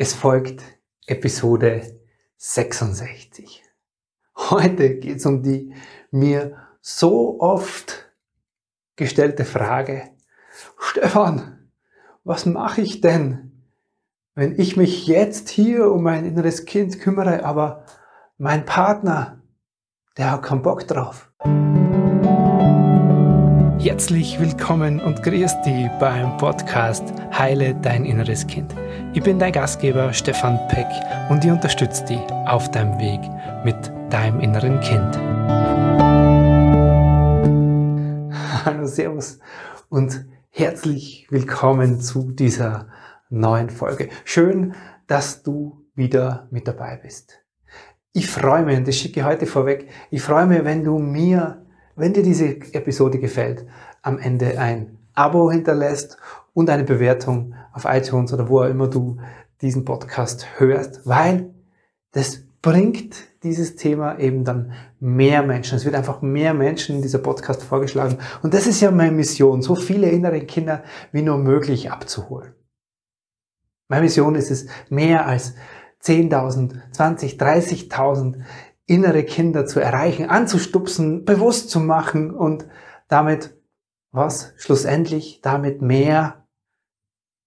Es folgt Episode 66. Heute geht es um die mir so oft gestellte Frage, Stefan, was mache ich denn, wenn ich mich jetzt hier um mein inneres Kind kümmere, aber mein Partner, der hat keinen Bock drauf. Herzlich willkommen und grüß dich beim Podcast Heile dein inneres Kind. Ich bin dein Gastgeber Stefan Peck und ich unterstütze dich auf deinem Weg mit deinem inneren Kind. Hallo, Servus und herzlich willkommen zu dieser neuen Folge. Schön, dass du wieder mit dabei bist. Ich freue mich, und das schicke ich heute vorweg, ich freue mich, wenn du mir, wenn dir diese Episode gefällt, am Ende ein Abo hinterlässt und eine Bewertung auf iTunes oder wo auch immer du diesen Podcast hörst, weil das bringt dieses Thema eben dann mehr Menschen. Es wird einfach mehr Menschen in dieser Podcast vorgeschlagen. Und das ist ja meine Mission, so viele innere Kinder wie nur möglich abzuholen. Meine Mission ist es, mehr als 10.000, 20, 30.000 innere Kinder zu erreichen, anzustupsen, bewusst zu machen und damit was? Schlussendlich damit mehr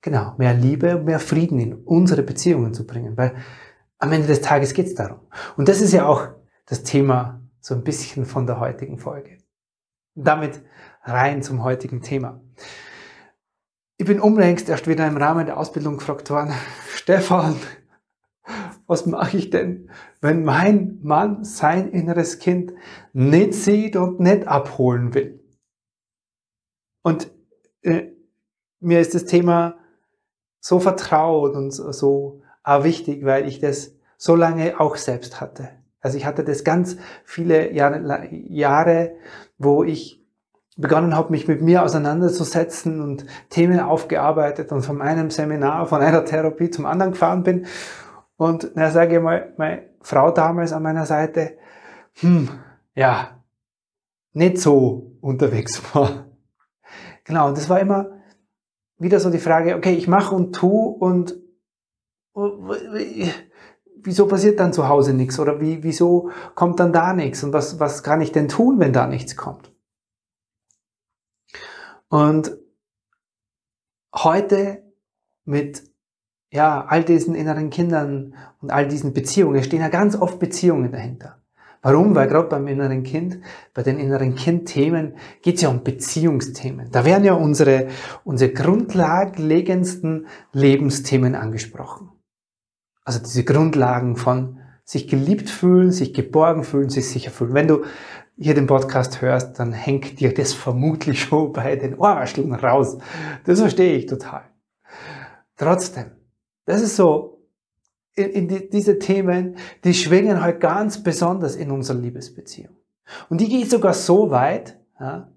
Genau, mehr Liebe mehr Frieden in unsere Beziehungen zu bringen, weil am Ende des Tages geht es darum. Und das ist ja auch das Thema so ein bisschen von der heutigen Folge. Damit rein zum heutigen Thema. Ich bin unlängst erst wieder im Rahmen der Ausbildung gefragt worden, Stefan, was mache ich denn, wenn mein Mann sein inneres Kind nicht sieht und nicht abholen will? Und äh, mir ist das Thema so vertraut und so auch wichtig, weil ich das so lange auch selbst hatte. Also ich hatte das ganz viele Jahre, Jahre wo ich begonnen habe, mich mit mir auseinanderzusetzen und Themen aufgearbeitet und von einem Seminar, von einer Therapie zum anderen gefahren bin. Und na sage ich mal, meine Frau damals an meiner Seite, hm, ja, nicht so unterwegs war. Genau, und das war immer wieder so die Frage, okay, ich mache und tu und wieso passiert dann zu Hause nichts oder wie, wieso kommt dann da nichts und was, was kann ich denn tun, wenn da nichts kommt? Und heute mit ja, all diesen inneren Kindern und all diesen Beziehungen, stehen ja ganz oft Beziehungen dahinter. Warum? Weil gerade beim inneren Kind, bei den inneren Kind-Themen geht es ja um Beziehungsthemen. Da werden ja unsere, unsere grundlegendsten Lebensthemen angesprochen. Also diese Grundlagen von sich geliebt fühlen, sich geborgen fühlen, sich sicher fühlen. Wenn du hier den Podcast hörst, dann hängt dir das vermutlich schon bei den Ohrwascheln raus. Das verstehe ich total. Trotzdem, das ist so in, in die, diese Themen, die schwingen halt ganz besonders in unserer Liebesbeziehung. Und die geht sogar so weit, ja,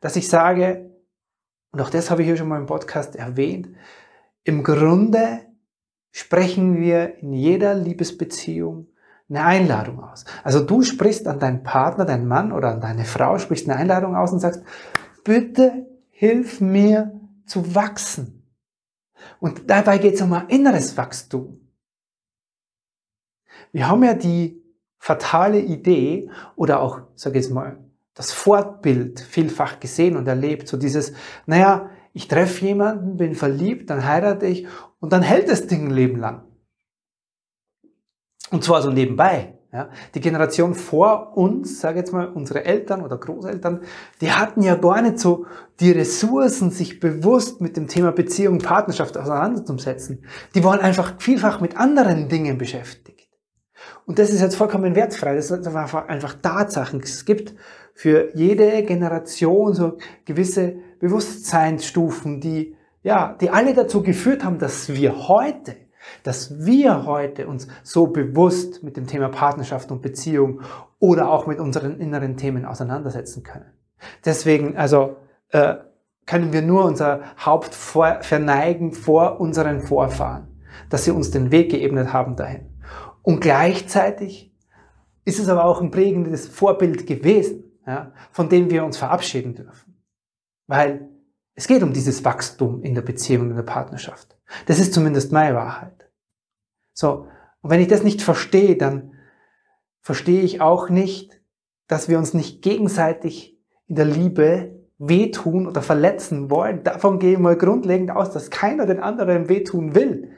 dass ich sage, und auch das habe ich hier schon mal im Podcast erwähnt, im Grunde sprechen wir in jeder Liebesbeziehung eine Einladung aus. Also du sprichst an deinen Partner, deinen Mann oder an deine Frau, sprichst eine Einladung aus und sagst, bitte hilf mir zu wachsen. Und dabei geht es um ein inneres Wachstum. Wir haben ja die fatale Idee oder auch, sage ich jetzt mal, das Fortbild vielfach gesehen und erlebt. So dieses, naja, ich treffe jemanden, bin verliebt, dann heirate ich und dann hält das Ding ein Leben lang. Und zwar so nebenbei. Ja. Die Generation vor uns, sage jetzt mal unsere Eltern oder Großeltern, die hatten ja gar nicht so die Ressourcen, sich bewusst mit dem Thema Beziehung, Partnerschaft auseinanderzusetzen. Die waren einfach vielfach mit anderen Dingen beschäftigt. Und das ist jetzt vollkommen wertfrei. Das sind einfach, Tatsachen. Es gibt für jede Generation so gewisse Bewusstseinsstufen, die, ja, die alle dazu geführt haben, dass wir heute, dass wir heute uns so bewusst mit dem Thema Partnerschaft und Beziehung oder auch mit unseren inneren Themen auseinandersetzen können. Deswegen, also, äh, können wir nur unser Haupt vor, verneigen vor unseren Vorfahren, dass sie uns den Weg geebnet haben dahin. Und gleichzeitig ist es aber auch ein prägendes Vorbild gewesen, ja, von dem wir uns verabschieden dürfen. Weil es geht um dieses Wachstum in der Beziehung, in der Partnerschaft. Das ist zumindest meine Wahrheit. So. Und wenn ich das nicht verstehe, dann verstehe ich auch nicht, dass wir uns nicht gegenseitig in der Liebe wehtun oder verletzen wollen. Davon gehe ich mal grundlegend aus, dass keiner den anderen wehtun will.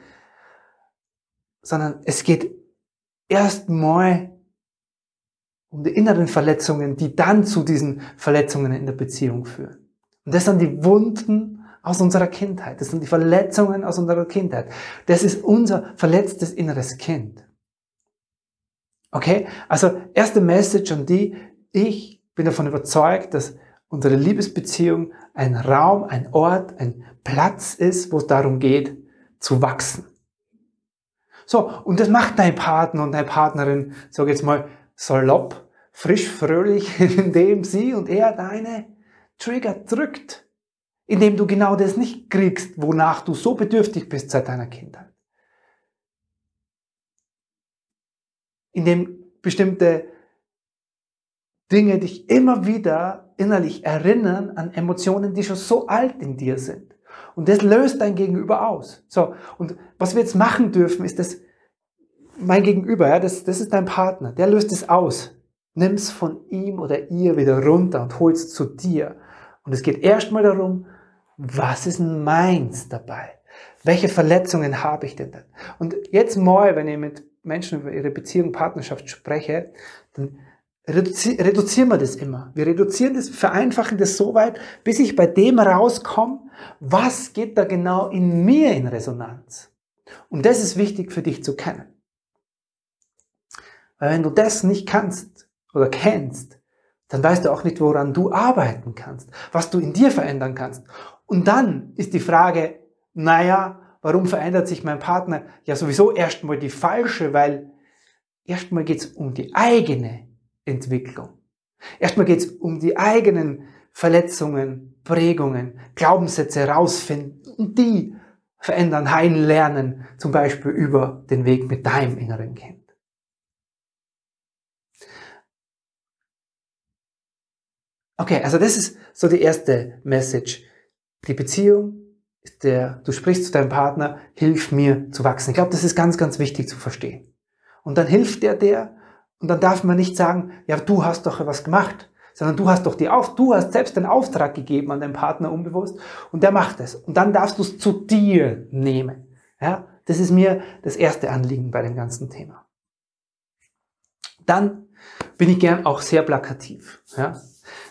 Sondern es geht erstmal um die inneren Verletzungen, die dann zu diesen Verletzungen in der Beziehung führen. Und das sind die Wunden aus unserer Kindheit. Das sind die Verletzungen aus unserer Kindheit. Das ist unser verletztes inneres Kind. Okay? Also, erste Message an die, ich bin davon überzeugt, dass unsere Liebesbeziehung ein Raum, ein Ort, ein Platz ist, wo es darum geht, zu wachsen. So, und das macht dein Partner und deine Partnerin, sag jetzt mal, salopp, frisch, fröhlich, indem sie und er deine Trigger drückt. Indem du genau das nicht kriegst, wonach du so bedürftig bist seit deiner Kindheit. Indem bestimmte Dinge dich immer wieder innerlich erinnern an Emotionen, die schon so alt in dir sind. Und das löst dein Gegenüber aus. So, und was wir jetzt machen dürfen, ist das, mein Gegenüber, ja, das, das ist dein Partner, der löst es aus. Nimm es von ihm oder ihr wieder runter und hol es zu dir. Und es geht erstmal darum, was ist meins dabei? Welche Verletzungen habe ich denn dann? Und jetzt mal, wenn ich mit Menschen über ihre Beziehung, Partnerschaft spreche, dann reduzi reduzieren wir das immer. Wir reduzieren das, vereinfachen das so weit, bis ich bei dem rauskomme, was geht da genau in mir in Resonanz. Und das ist wichtig für dich zu kennen. Weil wenn du das nicht kannst oder kennst, dann weißt du auch nicht, woran du arbeiten kannst, was du in dir verändern kannst. Und dann ist die Frage, naja, warum verändert sich mein Partner? Ja, sowieso erstmal die falsche, weil erstmal geht es um die eigene Entwicklung. Erstmal geht es um die eigenen Verletzungen, Prägungen, Glaubenssätze herausfinden und die verändern, heilen, lernen, zum Beispiel über den Weg mit deinem inneren Kind. Okay, also das ist so die erste Message. Die Beziehung ist der, du sprichst zu deinem Partner, hilf mir zu wachsen. Ich glaube, das ist ganz, ganz wichtig zu verstehen. Und dann hilft der der und dann darf man nicht sagen, ja, du hast doch was gemacht, sondern du hast doch die Auf, du hast selbst den Auftrag gegeben an deinen Partner unbewusst und der macht es. Und dann darfst du es zu dir nehmen. Ja, das ist mir das erste Anliegen bei dem ganzen Thema. Dann bin ich gern auch sehr plakativ. Ja?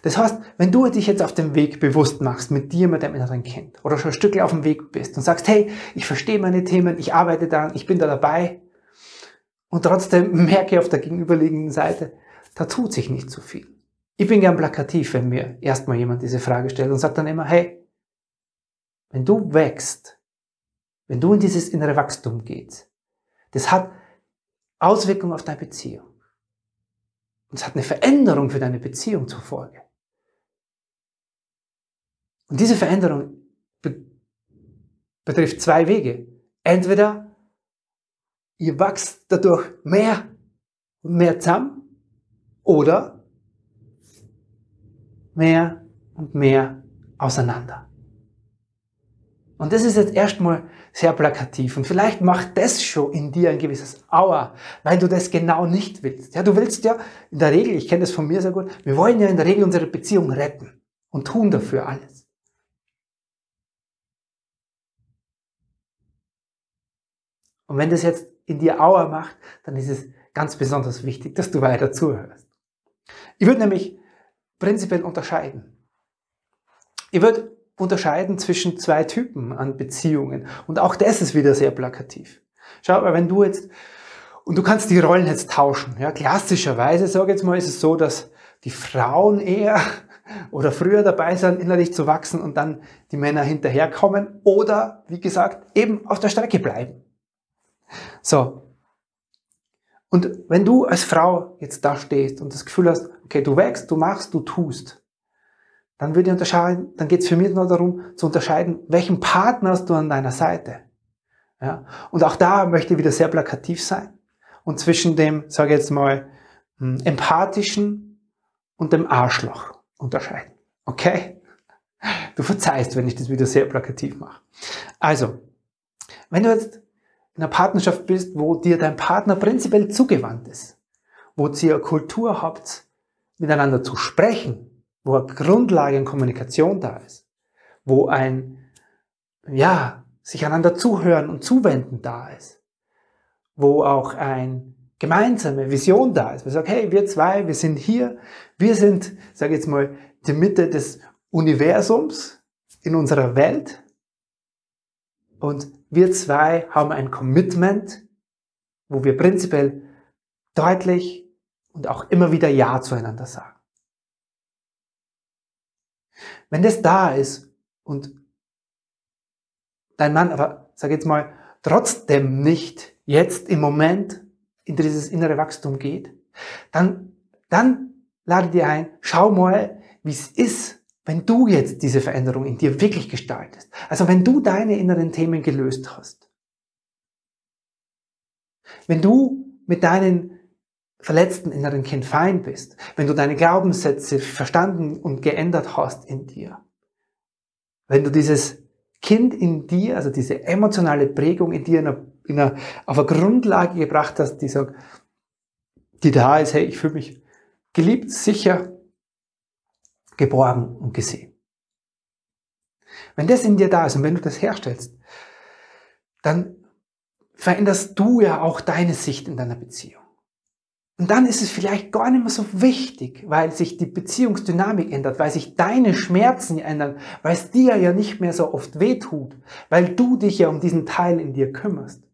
Das heißt, wenn du dich jetzt auf dem Weg bewusst machst, mit dir, mit deinem inneren Kind, oder schon ein Stück auf dem Weg bist und sagst, hey, ich verstehe meine Themen, ich arbeite daran, ich bin da dabei, und trotzdem merke ich auf der gegenüberliegenden Seite, da tut sich nicht so viel. Ich bin gern plakativ, wenn mir erstmal jemand diese Frage stellt und sagt dann immer, hey, wenn du wächst, wenn du in dieses innere Wachstum gehst, das hat Auswirkungen auf deine Beziehung. Und es hat eine Veränderung für deine Beziehung zur Folge. Und diese Veränderung be betrifft zwei Wege. Entweder ihr wachst dadurch mehr und mehr zusammen oder mehr und mehr auseinander. Und das ist jetzt erstmal sehr plakativ. Und vielleicht macht das schon in dir ein gewisses Aua, weil du das genau nicht willst. Ja, du willst ja in der Regel, ich kenne das von mir sehr gut, wir wollen ja in der Regel unsere Beziehung retten und tun dafür alles. Und wenn das jetzt in dir Aua macht, dann ist es ganz besonders wichtig, dass du weiter zuhörst. Ich würde nämlich prinzipiell unterscheiden. Ich würde unterscheiden zwischen zwei Typen an Beziehungen. Und auch das ist wieder sehr plakativ. Schau, aber wenn du jetzt, und du kannst die Rollen jetzt tauschen. Ja, klassischerweise, sage ich jetzt mal, ist es so, dass die Frauen eher oder früher dabei sind, innerlich zu wachsen und dann die Männer hinterherkommen oder, wie gesagt, eben auf der Strecke bleiben. So. Und wenn du als Frau jetzt da stehst und das Gefühl hast, okay, du wächst, du machst, du tust, dann würde ich unterscheiden, dann geht es für mich nur darum zu unterscheiden, welchen Partner hast du an deiner Seite. Ja? Und auch da möchte ich wieder sehr plakativ sein und zwischen dem, sage ich jetzt mal, hm, empathischen und dem Arschloch unterscheiden. Okay? Du verzeihst, wenn ich das wieder sehr plakativ mache. Also, wenn du jetzt in einer Partnerschaft bist, wo dir dein Partner prinzipiell zugewandt ist, wo ihr Kultur habt, miteinander zu sprechen, wo eine Grundlage in Kommunikation da ist, wo ein, ja, sich einander zuhören und zuwenden da ist, wo auch ein gemeinsame Vision da ist. Wir sagen, hey, wir zwei, wir sind hier, wir sind, sage jetzt mal, die Mitte des Universums in unserer Welt und wir zwei haben ein Commitment, wo wir prinzipiell deutlich und auch immer wieder Ja zueinander sagen. Wenn das da ist und dein Mann aber, sag jetzt mal, trotzdem nicht jetzt im Moment in dieses innere Wachstum geht, dann, dann lade dir ein, schau mal, wie es ist, wenn du jetzt diese Veränderung in dir wirklich gestaltest. Also wenn du deine inneren Themen gelöst hast. Wenn du mit deinen verletzten inneren Kind fein bist, wenn du deine Glaubenssätze verstanden und geändert hast in dir, wenn du dieses Kind in dir, also diese emotionale Prägung in dir in einer, in einer, auf eine Grundlage gebracht hast, die sagt, die da ist, hey, ich fühle mich geliebt, sicher, geborgen und gesehen. Wenn das in dir da ist und wenn du das herstellst, dann veränderst du ja auch deine Sicht in deiner Beziehung. Und dann ist es vielleicht gar nicht mehr so wichtig, weil sich die Beziehungsdynamik ändert, weil sich deine Schmerzen ändern, weil es dir ja nicht mehr so oft wehtut, weil du dich ja um diesen Teil in dir kümmerst.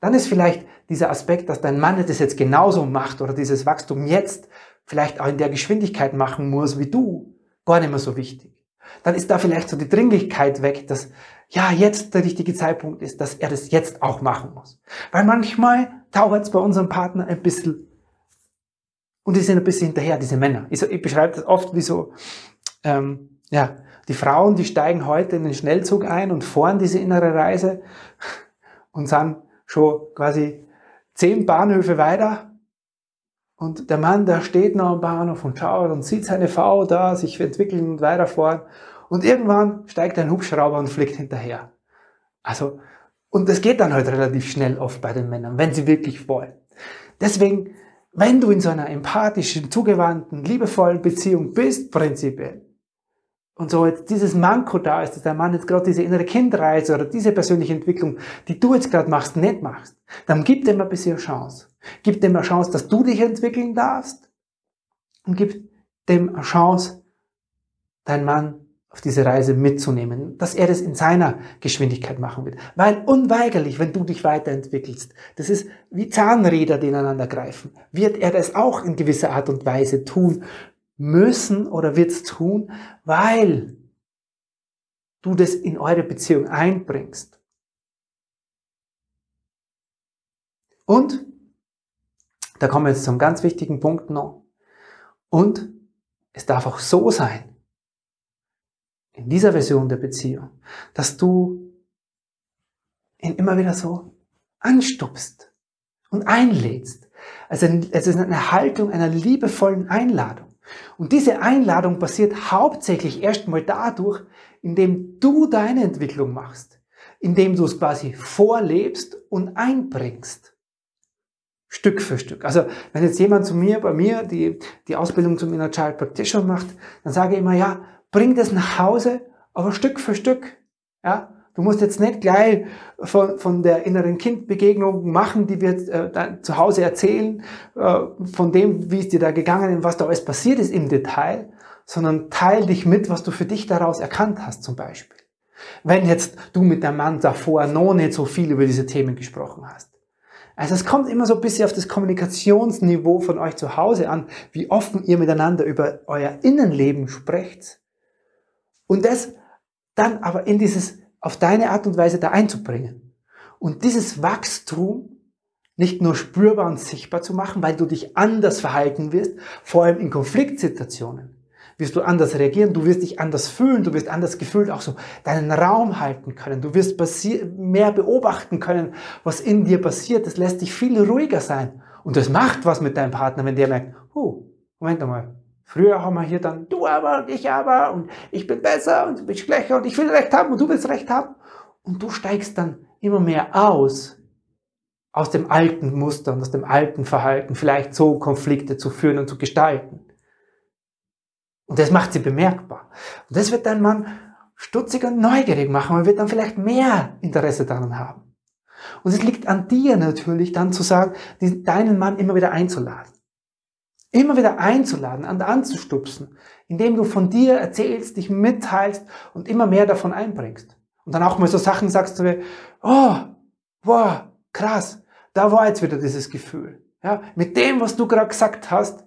Dann ist vielleicht dieser Aspekt, dass dein Mann das jetzt genauso macht oder dieses Wachstum jetzt vielleicht auch in der Geschwindigkeit machen muss wie du, gar nicht mehr so wichtig. Dann ist da vielleicht so die Dringlichkeit weg, dass ja jetzt der richtige Zeitpunkt ist, dass er das jetzt auch machen muss. Weil manchmal dauert es bei unserem Partner ein bisschen und die sind ein bisschen hinterher, diese Männer. Ich, ich beschreibe das oft wie so, ähm, ja, die Frauen, die steigen heute in den Schnellzug ein und fahren diese innere Reise und sind schon quasi zehn Bahnhöfe weiter. Und der Mann, der steht noch am Bahnhof und schaut und sieht seine Frau da sich entwickeln und weiterfahren. Und irgendwann steigt ein Hubschrauber und fliegt hinterher. Also, und das geht dann halt relativ schnell oft bei den Männern, wenn sie wirklich wollen. Deswegen wenn du in so einer empathischen, zugewandten, liebevollen Beziehung bist, prinzipiell, und so jetzt dieses Manko da ist, dass der Mann jetzt gerade diese innere Kindreise oder diese persönliche Entwicklung, die du jetzt gerade machst, nicht machst, dann gib dem ein bisschen Chance. Gib dem eine Chance, dass du dich entwickeln darfst und gib dem eine Chance, dein Mann auf diese Reise mitzunehmen, dass er das in seiner Geschwindigkeit machen wird. Weil unweigerlich, wenn du dich weiterentwickelst, das ist wie Zahnräder, die ineinander greifen, wird er das auch in gewisser Art und Weise tun müssen oder wird es tun, weil du das in eure Beziehung einbringst. Und, da kommen wir jetzt zum ganz wichtigen Punkt noch, und es darf auch so sein, in dieser Version der Beziehung, dass du ihn immer wieder so anstupst und einlädst. Also es ist eine Haltung einer liebevollen Einladung. Und diese Einladung passiert hauptsächlich erstmal dadurch, indem du deine Entwicklung machst, indem du es quasi vorlebst und einbringst. Stück für Stück. Also wenn jetzt jemand zu mir, bei mir, die, die Ausbildung zum Inner Child Practitioner macht, dann sage ich immer, ja, bring das nach Hause, aber Stück für Stück. Ja, du musst jetzt nicht gleich von, von der inneren Kindbegegnung machen, die wir äh, zu Hause erzählen, äh, von dem, wie es dir da gegangen ist, was da alles passiert ist im Detail, sondern teil dich mit, was du für dich daraus erkannt hast, zum Beispiel. Wenn jetzt du mit der Mann davor noch nicht so viel über diese Themen gesprochen hast. Also es kommt immer so ein bisschen auf das Kommunikationsniveau von euch zu Hause an, wie offen ihr miteinander über euer Innenleben sprecht. Und das dann aber in dieses, auf deine Art und Weise da einzubringen. Und dieses Wachstum nicht nur spürbar und sichtbar zu machen, weil du dich anders verhalten wirst, vor allem in Konfliktsituationen wirst du anders reagieren, du wirst dich anders fühlen, du wirst anders gefühlt auch so deinen Raum halten können, du wirst mehr beobachten können, was in dir passiert, das lässt dich viel ruhiger sein. Und das macht was mit deinem Partner, wenn der merkt, oh, Moment mal, Früher haben wir hier dann, du aber und ich aber und ich bin besser und du bist schlechter und ich will Recht haben und du willst Recht haben. Und du steigst dann immer mehr aus aus dem alten Muster und aus dem alten Verhalten vielleicht so Konflikte zu führen und zu gestalten. Und das macht sie bemerkbar. Und das wird dein Mann stutzig und neugierig machen und wird dann vielleicht mehr Interesse daran haben. Und es liegt an dir natürlich dann zu sagen, deinen Mann immer wieder einzuladen. Immer wieder einzuladen, an anzustupsen, indem du von dir erzählst, dich mitteilst und immer mehr davon einbringst. Und dann auch mal so Sachen sagst du mir, oh, wow, krass, da war jetzt wieder dieses Gefühl. Ja, mit dem, was du gerade gesagt hast,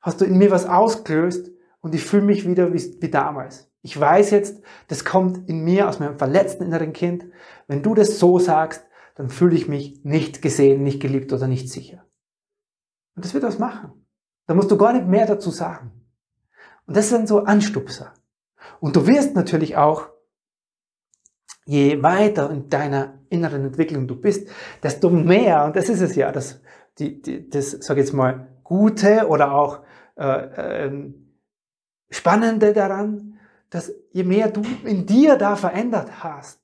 hast du in mir was ausgelöst und ich fühle mich wieder wie, wie damals. Ich weiß jetzt, das kommt in mir aus meinem verletzten inneren Kind. Wenn du das so sagst, dann fühle ich mich nicht gesehen, nicht geliebt oder nicht sicher. Und das wird was machen. Da musst du gar nicht mehr dazu sagen. Und das sind so Anstupser. Und du wirst natürlich auch, je weiter in deiner inneren Entwicklung du bist, desto mehr, und das ist es ja, das, die, die, das sag ich jetzt mal, Gute oder auch äh, äh, Spannende daran, dass je mehr du in dir da verändert hast,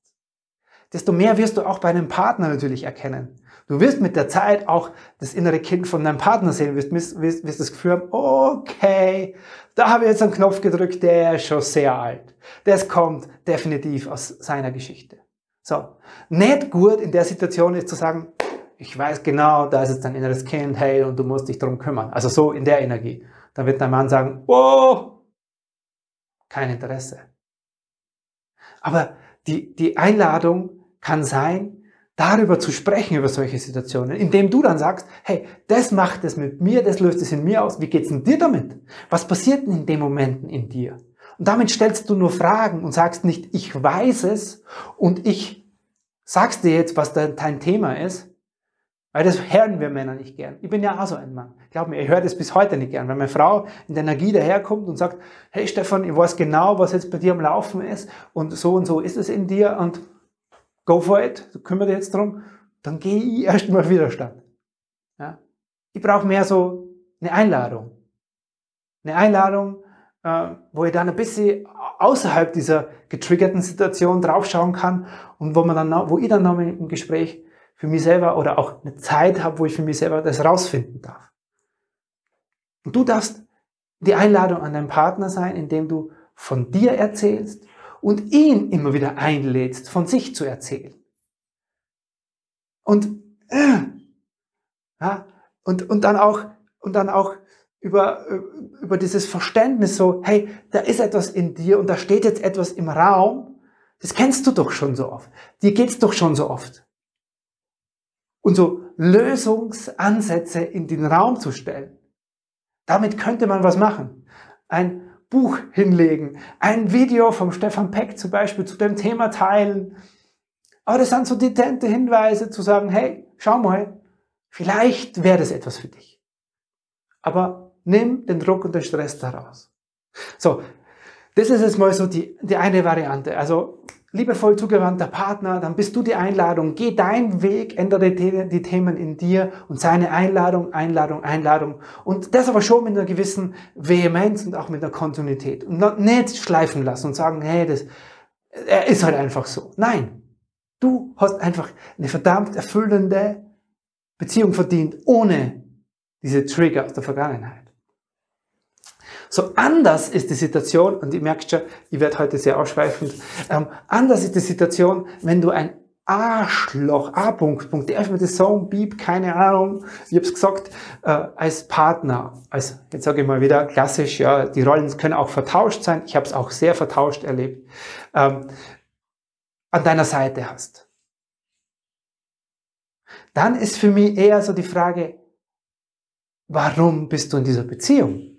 desto mehr wirst du auch bei einem Partner natürlich erkennen. Du wirst mit der Zeit auch das innere Kind von deinem Partner sehen, wirst, wirst, wirst das Gefühl haben, okay, da habe ich jetzt einen Knopf gedrückt, der ist schon sehr alt. Das kommt definitiv aus seiner Geschichte. So, nicht gut in der Situation ist zu sagen, ich weiß genau, da ist jetzt dein inneres Kind, hey, und du musst dich darum kümmern. Also so in der Energie. Dann wird dein Mann sagen, oh, kein Interesse. Aber die, die Einladung kann sein, darüber zu sprechen, über solche Situationen, indem du dann sagst, hey, das macht es mit mir, das löst es in mir aus, wie geht's denn dir damit? Was passiert denn in den Momenten in dir? Und damit stellst du nur Fragen und sagst nicht, ich weiß es und ich sagst dir jetzt, was dein Thema ist, weil das hören wir Männer nicht gern. Ich bin ja auch so ein Mann. Glaub mir, ich höre das bis heute nicht gern. Wenn meine Frau in der Energie daherkommt und sagt, hey Stefan, ich weiß genau, was jetzt bei dir am Laufen ist und so und so ist es in dir und go for it, kümmere dich jetzt drum, dann gehe ich erstmal Widerstand. Ja? Ich brauche mehr so eine Einladung. Eine Einladung, äh, wo ich dann ein bisschen außerhalb dieser getriggerten Situation draufschauen kann und wo man dann, wo ich dann noch im Gespräch für mich selber oder auch eine Zeit habe, wo ich für mich selber das rausfinden darf. Und du darfst die Einladung an deinen Partner sein, indem du von dir erzählst und ihn immer wieder einlädst, von sich zu erzählen. Und, äh, ja, und, und dann auch, und dann auch über, über dieses Verständnis so, hey, da ist etwas in dir und da steht jetzt etwas im Raum, das kennst du doch schon so oft. Dir geht's doch schon so oft. Und so Lösungsansätze in den Raum zu stellen. Damit könnte man was machen. Ein Buch hinlegen, ein Video vom Stefan Peck zum Beispiel zu dem Thema teilen. Aber das sind so dezente Hinweise zu sagen, hey, schau mal, vielleicht wäre das etwas für dich. Aber nimm den Druck und den Stress daraus. So, das ist jetzt mal so die, die eine Variante. Also liebevoll zugewandter Partner, dann bist du die Einladung. Geh deinen Weg, ändere die, Themen in dir und seine Einladung, Einladung, Einladung. Und das aber schon mit einer gewissen Vehemenz und auch mit einer Kontinuität. Und nicht schleifen lassen und sagen, hey, das, er ist halt einfach so. Nein. Du hast einfach eine verdammt erfüllende Beziehung verdient, ohne diese Trigger aus der Vergangenheit. So anders ist die Situation, und ihr merkt schon, ich werde heute sehr ausschweifend, ähm, anders ist die Situation, wenn du ein Arschloch, A-Punkt, Punkt, der mit der Song, Beep, keine Ahnung, ich hab's gesagt, äh, als Partner, als, jetzt sage ich mal wieder klassisch, ja, die Rollen können auch vertauscht sein, ich habe es auch sehr vertauscht erlebt, ähm, an deiner Seite hast. Dann ist für mich eher so die Frage, warum bist du in dieser Beziehung?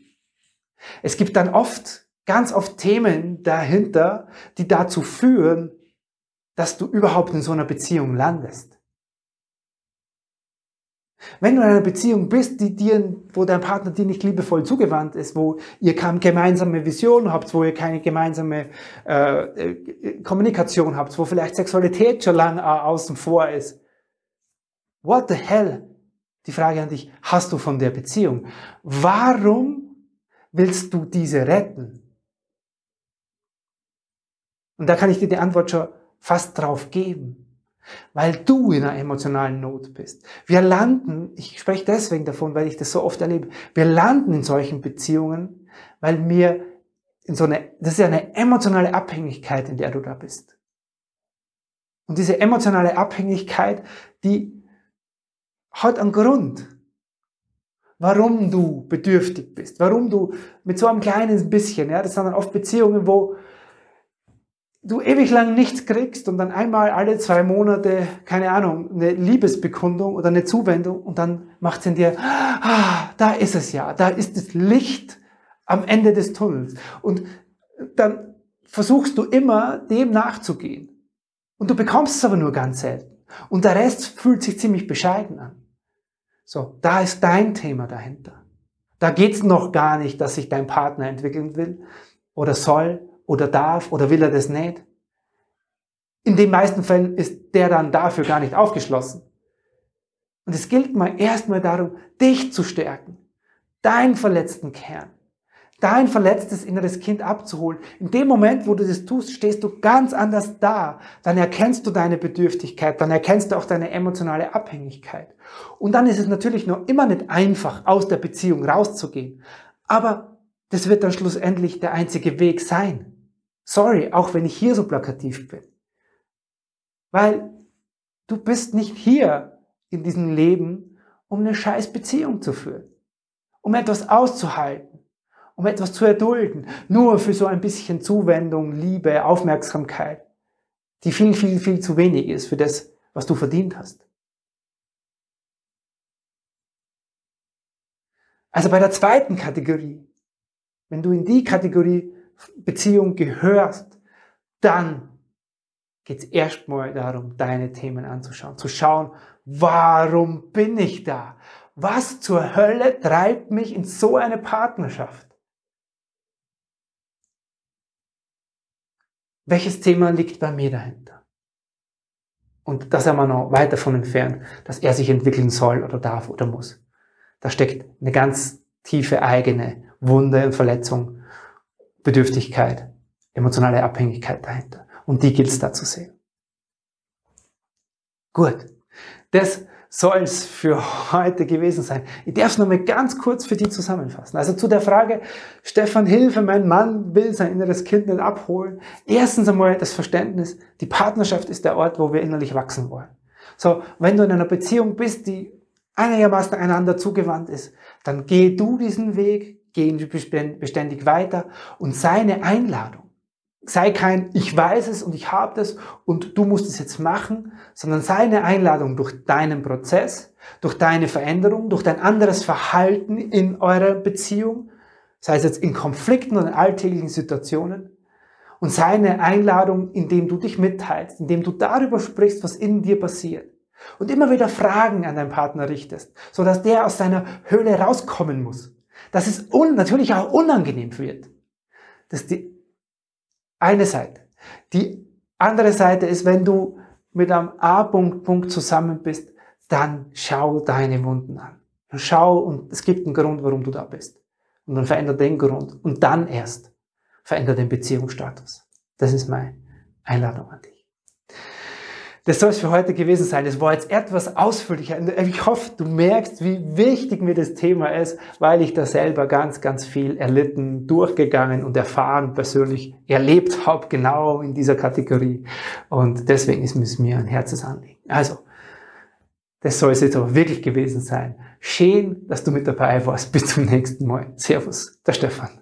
Es gibt dann oft, ganz oft Themen dahinter, die dazu führen, dass du überhaupt in so einer Beziehung landest. Wenn du in einer Beziehung bist, die dir, wo dein Partner dir nicht liebevoll zugewandt ist, wo ihr keine gemeinsame Vision habt, wo ihr keine gemeinsame äh, äh Kommunikation habt, wo vielleicht Sexualität schon lange außen vor ist, what the hell? Die Frage an dich, hast du von der Beziehung? Warum willst du diese retten? Und da kann ich dir die Antwort schon fast drauf geben. weil du in einer emotionalen Not bist. Wir landen, ich spreche deswegen davon, weil ich das so oft erlebe, wir landen in solchen Beziehungen, weil wir in so eine, das ist ja eine emotionale Abhängigkeit, in der du da bist. Und diese emotionale Abhängigkeit, die hat einen Grund, warum du bedürftig bist, warum du mit so einem kleinen bisschen, ja, das sind dann oft Beziehungen, wo du ewig lang nichts kriegst und dann einmal alle zwei Monate, keine Ahnung, eine Liebesbekundung oder eine Zuwendung und dann macht es in dir, ah, da ist es ja, da ist das Licht am Ende des Tunnels. Und dann versuchst du immer dem nachzugehen. Und du bekommst es aber nur ganz selten. Und der Rest fühlt sich ziemlich bescheiden an. So, da ist dein Thema dahinter. Da geht's noch gar nicht, dass sich dein Partner entwickeln will oder soll oder darf oder will er das nicht. In den meisten Fällen ist der dann dafür gar nicht aufgeschlossen. Und es gilt mal erstmal darum, dich zu stärken, deinen verletzten Kern, dein verletztes inneres Kind abzuholen. In dem Moment, wo du das tust, stehst du ganz anders da. Dann erkennst du deine Bedürftigkeit, dann erkennst du auch deine emotionale Abhängigkeit. Und dann ist es natürlich noch immer nicht einfach, aus der Beziehung rauszugehen. Aber das wird dann schlussendlich der einzige Weg sein. Sorry, auch wenn ich hier so plakativ bin. Weil du bist nicht hier in diesem Leben, um eine scheiß Beziehung zu führen. Um etwas auszuhalten. Um etwas zu erdulden. Nur für so ein bisschen Zuwendung, Liebe, Aufmerksamkeit. Die viel, viel, viel zu wenig ist für das, was du verdient hast. Also bei der zweiten Kategorie, wenn du in die Kategorie Beziehung gehörst, dann geht es erstmal darum, deine Themen anzuschauen, zu schauen, warum bin ich da? Was zur Hölle treibt mich in so eine Partnerschaft? Welches Thema liegt bei mir dahinter? Und da sind wir noch weit davon entfernt, dass er sich entwickeln soll oder darf oder muss. Da steckt eine ganz tiefe eigene Wunde und Verletzung Bedürftigkeit, emotionale Abhängigkeit dahinter. Und die gilt es da zu sehen. Gut. Das soll es für heute gewesen sein. Ich darf es nochmal ganz kurz für die zusammenfassen. Also zu der Frage, Stefan, Hilfe, mein Mann will sein inneres Kind nicht abholen. Erstens einmal das Verständnis, die Partnerschaft ist der Ort, wo wir innerlich wachsen wollen. So, wenn du in einer Beziehung bist, die einigermaßen einander zugewandt ist, dann geh du diesen Weg, gehen beständig weiter und seine Einladung. Sei kein Ich weiß es und ich habe das und du musst es jetzt machen, sondern seine Einladung durch deinen Prozess, durch deine Veränderung, durch dein anderes Verhalten in eurer Beziehung, sei es jetzt in Konflikten oder in alltäglichen Situationen, und seine Einladung, indem du dich mitteilst, indem du darüber sprichst, was in dir passiert. Und immer wieder Fragen an deinen Partner richtest, so dass der aus seiner Höhle rauskommen muss dass es natürlich auch unangenehm wird. Das ist die eine Seite. Die andere Seite ist, wenn du mit einem A-Punkt Punkt zusammen bist, dann schau deine Wunden an. Schau und es gibt einen Grund, warum du da bist. Und dann veränder den Grund. Und dann erst veränder den Beziehungsstatus. Das ist meine Einladung an dich. Das soll es für heute gewesen sein. Es war jetzt etwas ausführlicher. Ich hoffe, du merkst, wie wichtig mir das Thema ist, weil ich da selber ganz, ganz viel erlitten, durchgegangen und erfahren, persönlich erlebt habe, genau in dieser Kategorie. Und deswegen ist es mir ein Herzensanliegen. Also, das soll es jetzt aber wirklich gewesen sein. Schön, dass du mit dabei warst. Bis zum nächsten Mal. Servus, der Stefan.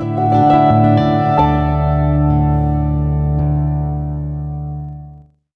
Música